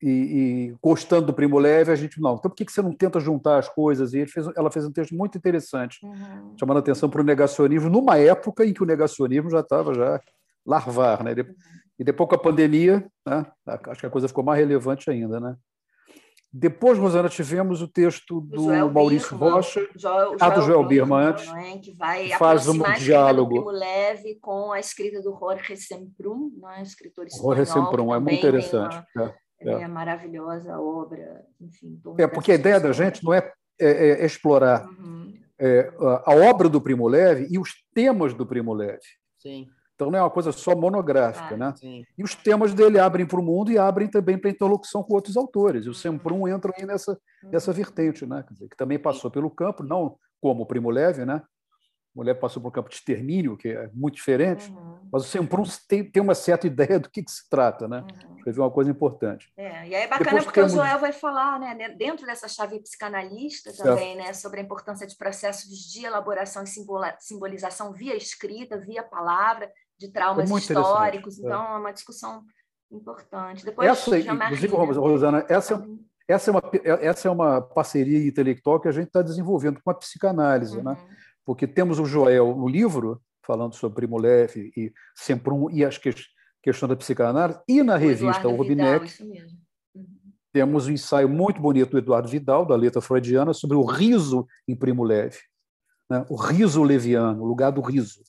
e, e gostando do Primo Leve, a gente, não, então por que que você não tenta juntar as coisas? E ele fez, ela fez um texto muito interessante, Uhum. chamando a atenção para o negacionismo, numa época em que o negacionismo já estava já larvar. Né? E de- depois com a pandemia, né? acho que a coisa ficou mais relevante ainda. Né? Depois, Rosana, tivemos o texto do Joel Maurício Birman, Rocha, Joel, Ah, do Joel Birman Birman, antes, é? que vai que faz um diálogo. Leve com a escrita do Jorge Semprún, não é? escritor espanhol. Jorge Semprún, que é muito interessante. uma- É. É. é, maravilhosa obra, enfim. É, porque a ideia da gente não é, é- é explorar Uhum. é, a a obra do Primo Leve e os temas do Primo Leve. Sim, Então não é uma coisa só monográfica, Ah. né? sim. E os temas dele abrem para o mundo e abrem também para interlocução com outros autores. E o Semprum entra aí nessa, nessa vertente, né? Quer dizer, que também passou pelo campo, não como o Primo Leve, né? O Leve passou um campo de extermínio, que é muito diferente, Uhum. mas o Semprum tem, tem uma certa ideia do que, que se trata, né? Uhum. Escreveu uma coisa importante. É, e aí é bacana Depois porque temos- o Joel vai falar, né, dentro dessa chave psicanalista também, né, sobre a importância de processos de elaboração e simbolização via escrita, via palavra, de traumas É históricos. é. Então, é uma discussão importante. Depois, Essa, inclusive, né? Rosana, essa é Uhum. Essa é uma, essa é uma parceria intelectual que a gente está desenvolvendo com a psicanálise, né? Uhum. porque temos o Joel no livro, falando sobre Primo e Semprum e as que, questão da psicanálise, e na O revista Eduardo O Vidal, isso mesmo. Uhum. temos um ensaio muito bonito do Eduardo Vidal, da letra freudiana, sobre o riso em Primo Levi, né? o riso leviano, o lugar do riso,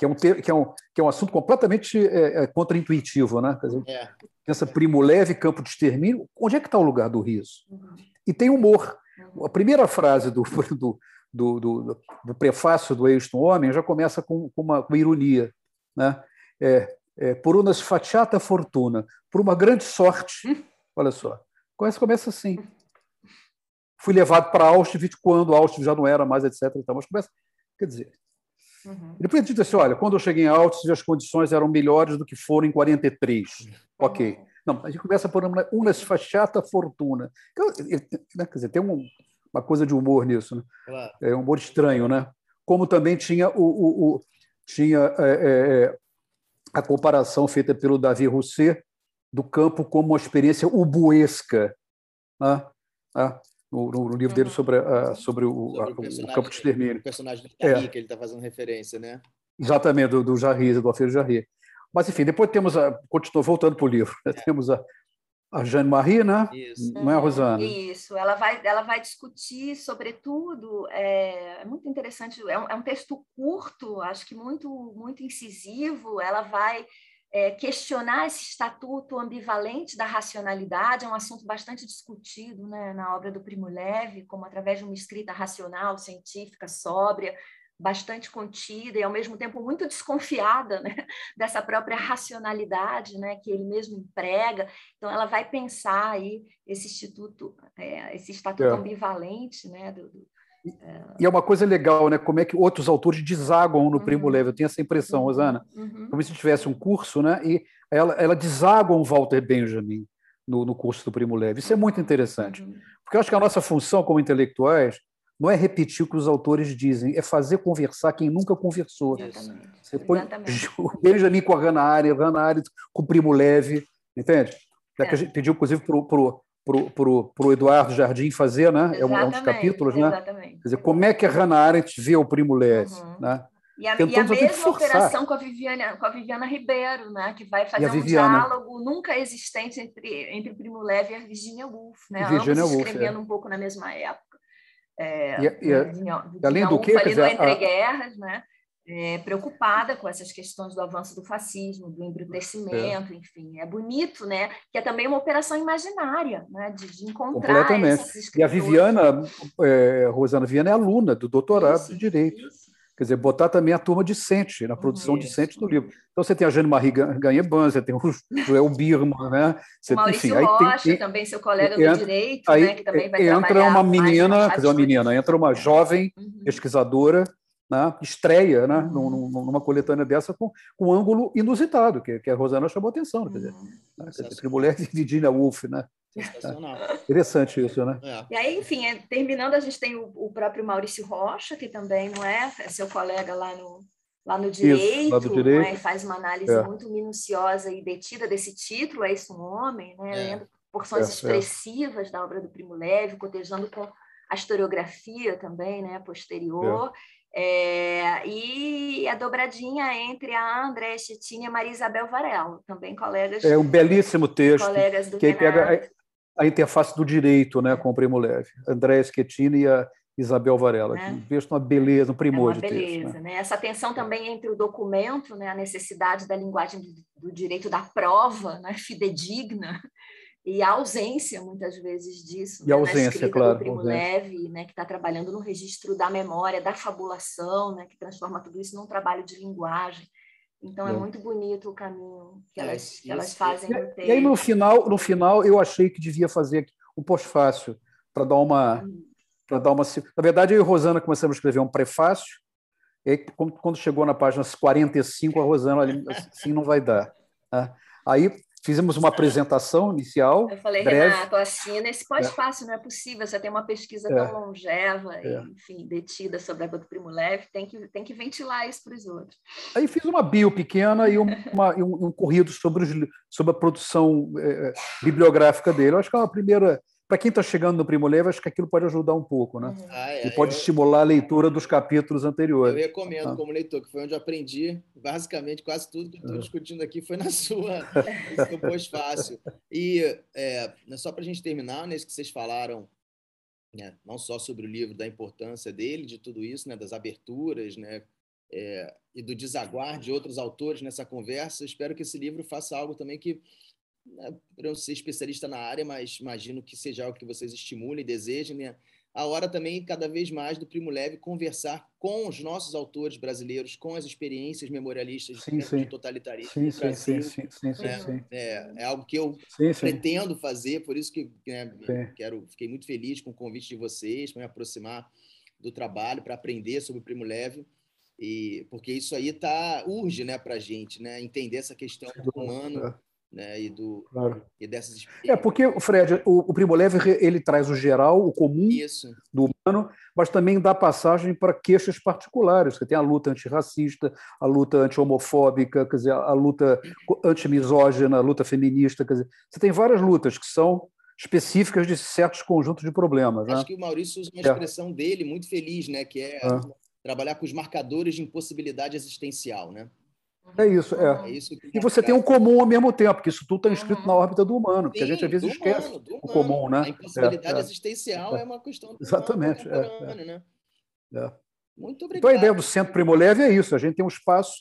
que é um, que é um, que é um assunto completamente é, é, contraintuitivo. Né? Quer dizer, É. pensa Primo Levi, campo de extermínio, onde é que está o lugar do riso? Uhum. E tem humor. A primeira frase do, do, do, do, do prefácio do do Homem já começa com, com uma, com ironia. Né? É, é, por uma sfacciata fortuna, por uma grande sorte. *laughs* Olha só. Começa, começa assim. Fui levado para Auschwitz quando Auschwitz já não era mais, etc. e tal, Mas começa. Quer dizer. Uhum. E depois diz assim: olha, quando eu cheguei em Auschwitz, as condições eram melhores do que foram em 43. Ok. Não, a gente começa por uma, uma sfacciata fortuna. Então, né, Quer dizer, tem um, uma coisa de humor nisso. Né? Claro. é um humor estranho, né? Como também tinha o, o- o- tinha é, é, a comparação feita pelo Davi Rousset do campo como uma experiência ubuesca, né? No, no- no livro dele sobre, a- sobre o, a- Sobre o personagem- campo de extermínio. O personagem do É. Carri, que ele está fazendo referência, né? Exatamente, do, do Jarry, do Alfredo Jarry. Mas, enfim, depois temos a. Continuou voltando para o livro. né? Temos a, a Jeanne-Marie, né? Isso. Não é, Rosana? Isso, ela vai, ela vai discutir, sobretudo, é, é muito interessante, é um, é um texto curto, acho que muito, muito incisivo, ela vai é, questionar esse estatuto ambivalente da racionalidade, é um assunto bastante discutido né, na obra do Primo Levi, como através de uma escrita racional, científica, sóbria, bastante contida e ao mesmo tempo muito desconfiada né, *laughs* dessa própria racionalidade né, que ele mesmo emprega. Então ela vai pensar aí esse instituto, é, esse estatuto É. ambivalente, né, do, do- E é uma coisa legal, né? Como é que outros autores desaguam no Primo Uhum. Levi. Eu tenho essa impressão, Rosana. Uhum. como se tivesse um curso, né? E ela, ela deságua um Walter Benjamin no, no curso do Primo Levi. Isso é muito interessante, Uhum. porque eu acho que a nossa função como intelectuais não é repetir o que os autores dizem, é fazer conversar quem nunca conversou. Exatamente. Você põe Exatamente. *laughs* o Benjamin com a Hannah Arendt, a Hannah Arendt com o Primo Levi, entende? É. que a É. gente pediu, inclusive, para o pro, pro, pro, Eduardo Jardim fazer, né? É um, é um dos capítulos, né? Exatamente. Quer dizer, como é que a Hannah Arendt vê o Primo Levi, Uhum. né? E a, e a que mesma operação com a, Viviana, com a Viviana Ribeiro, né? que vai fazer um diálogo nunca existente entre, entre Primo Levi e a Virginia Woolf, né? Virginia ambos Woolf, escrevendo é. um pouco na mesma época. É, E- e- Virginia- além Virginia do Woolf ali dizer, no a- Entre Guerras, né? É, preocupada com essas questões do avanço do fascismo, do embrutecimento, é. enfim. É bonito, né? Que é também uma operação imaginária, né? De, de encontrar Completamente. E a Viviana, é, Rosana Viana é aluna do doutorado isso, de Direito. Isso. Quer dizer, botar também a turma discente, na produção Isso. discente do livro. Então, você tem a Jane-Marie Ganheban, você tem o *laughs* Joel Birman, né? Você, o Maurício enfim, Rocha, tem, também seu colega do direito, aí, né, que também vai Entra uma menina, quer dizer, uma menina, entra uma jovem uhum. pesquisadora, né, estreia né, uhum. numa coletânea dessa com, com um ângulo inusitado, que, que a Rosana chamou atenção. Quer dizer, uhum. né, mulher de Virginia Woolf, né? Sensacional. *laughs* Interessante isso, né? É. E aí, enfim, é, terminando, a gente tem o, o, próprio Maurício Rocha, que também não é, é seu colega lá no, lá no direito, isso, lá direito. Né? faz uma análise é. muito minuciosa e detida desse título, É Isso um Homem, né? É. lendo porções é, expressivas da obra do Primo Levi, cotejando com a historiografia também, né, posterior. É, e a dobradinha entre a André Chettini e a Maria Isabel Varela, também colegas. É um belíssimo texto. Colegas do que pega a, a, interface do direito né, com o Primo Levi. André Schettini e a Isabel Varela. É. Um texto, uma beleza, um primor é uma de beleza, texto. Né? Né? Essa tensão também entre o documento, né, a necessidade da linguagem do, do direito da prova, né, fidedigna, e a ausência, muitas vezes, disso. E né, a ausência, claro. Do Primo Leve, né, que está trabalhando no registro da memória, da fabulação, né, que transforma tudo isso num trabalho de linguagem. Então é, é muito bonito o caminho que é, elas, é, que elas fazem no texto. E aí no final, no final eu achei que devia fazer um pós-fácil para dar uma uhum. para dar uma na verdade eu e a Rosana começamos a escrever um prefácio e aí, quando chegou na página 45 a Rosana assim não vai dar né? aí Fizemos uma apresentação inicial. Eu falei, breve. Renato, assim, nesse pós-fácil é. não é possível. Você tem uma pesquisa é. tão longeva, é. enfim, detida sobre a do Primo Leve, tem que, tem que ventilar isso para os outros. Aí fiz uma bio pequena e, uma, e um, um, corrido sobre, os, sobre a produção é, bibliográfica dele. Eu acho que é uma primeira para quem está chegando no Primo Levi, acho que aquilo pode ajudar um pouco, né? Uhum. Ah, é, e pode eu, estimular a leitura dos capítulos anteriores. Eu recomendo ah. como leitor, que foi onde eu aprendi basicamente quase tudo que estou ah. discutindo aqui foi na *laughs* sua, no pós-fácil. E é, né, só para a gente terminar, nesse né, que vocês falaram, né, não só sobre o livro, da importância dele, de tudo isso, né, das aberturas, né, é, e do desaguar de outros autores nessa conversa, espero que esse livro faça algo também que para não ser especialista na área, mas imagino que seja algo que vocês estimulem e desejem, né? A hora também, cada vez mais, do Primo Leve conversar com os nossos autores brasileiros, com as experiências memorialistas sim, sim. de totalitarismo sim, sim, Brasil. Sim, sim, sim, né? É, é, algo que eu pretendo fazer, por isso que né, quero, fiquei muito feliz com o convite de vocês, para me aproximar do trabalho, para aprender sobre o Primo Leve. E, porque isso aí tá, urge né, para a gente, né, entender essa questão do humano, é né, e, do, claro. e dessas É, porque, Fred, o, o Primo Levi ele traz o geral, o comum Isso. do humano, mas também dá passagem para queixas particulares, que tem a luta antirracista, a luta anti-homofóbica, quer dizer, a luta antimisógina, a luta feminista, quer dizer, você tem várias lutas que são específicas de certos conjuntos de problemas. Acho né? que o Maurício usa uma é. expressão é. dele muito feliz, né, que é, é trabalhar com os marcadores de impossibilidade existencial, né? É isso, é. é isso e você tem um comum ao mesmo tempo, porque isso tudo está inscrito uhum. na órbita do humano, porque a gente às vezes esquece humano, o comum, né? A impossibilidade é, é. existencial é. é. uma questão do Exatamente. É, né? Muito obrigado. Então a ideia do Centro Primo Leve é isso, a gente tem um espaço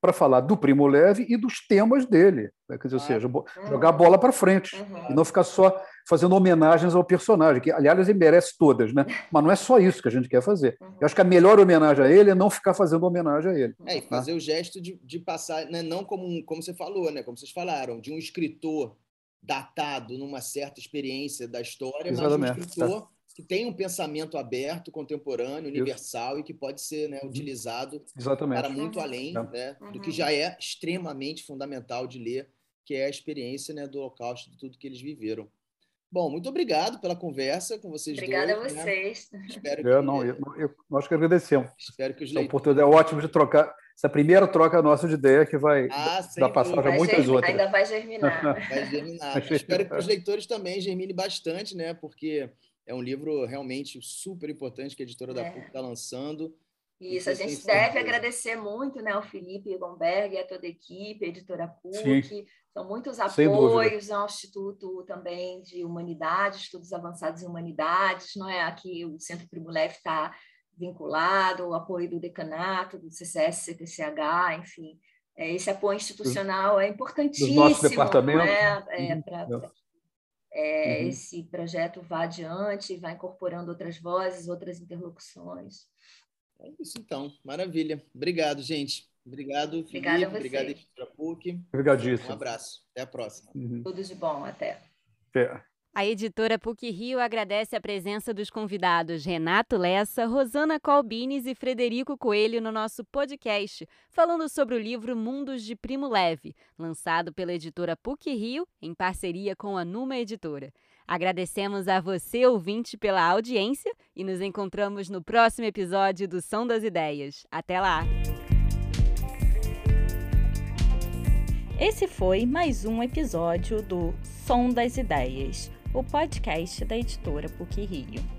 para falar do Primo Leve e dos temas dele. Né? Quer dizer, ou seja, uhum. jogar a bola para frente uhum. e não ficar só fazendo homenagens ao personagem, que, aliás, ele merece todas, né? Mas não é só isso que a gente quer fazer. Uhum. Eu acho que a melhor homenagem a ele é não ficar fazendo homenagem a ele. É, e fazer né? o gesto de, de passar, né? não como, como você falou, né? como vocês falaram, de um escritor datado numa certa experiência da história, Exatamente. mas um escritor que tem um pensamento aberto, contemporâneo, universal Isso. e que pode ser né, uhum. utilizado Exatamente. para muito além é. né, do que uhum. já é extremamente fundamental de ler, que é a experiência né, do Holocausto, de tudo que eles viveram. Bom, muito obrigado pela conversa com vocês Obrigada dois. Obrigada a né? vocês. Né? Espero que... eu, não, eu, eu, nós que agradecemos. Espero que os leitores... oportunidade é ótima de trocar essa primeira troca nossa de ideia que vai ah, dar passagem a muitas germinar, outras. Ainda vai germinar. vai germinar. *laughs* Espero que os leitores também germine bastante, né? Porque é um livro realmente super importante que a editora da é. PUC está lançando. Isso, a gente deve agradecer muito né, ao Felipe Gomberg e a toda a equipe, a editora PUC. Sim. São muitos apoios ao Instituto também de Humanidades, Estudos Avançados em Humanidades, não é? Aqui o Centro Primo está vinculado, o apoio do decanato, do CCS, CTCH, enfim. É, esse apoio institucional é importantíssimo né, é, uhum. para é, uhum. esse projeto vá adiante, vá incorporando outras vozes, outras interlocuções. É isso então, maravilha. Obrigado, gente. Obrigado, Obrigada Felipe. Obrigado, Editora PUC. Obrigadíssimo. Um abraço. Até a próxima. Uhum. Tudo de bom. Até. Até. A editora PUC Rio agradece a presença dos convidados Renato Lessa, Rosana Colbines e Frederico Coelho no nosso podcast, falando sobre o livro Mundos de Primo Leve, lançado pela editora PUC Rio em parceria com a Numa Editora. Agradecemos a você, ouvinte, pela audiência e nos encontramos no próximo episódio do Som das Ideias. Até lá! Esse foi mais um episódio do Som das Ideias o podcast da editora PUC Rio.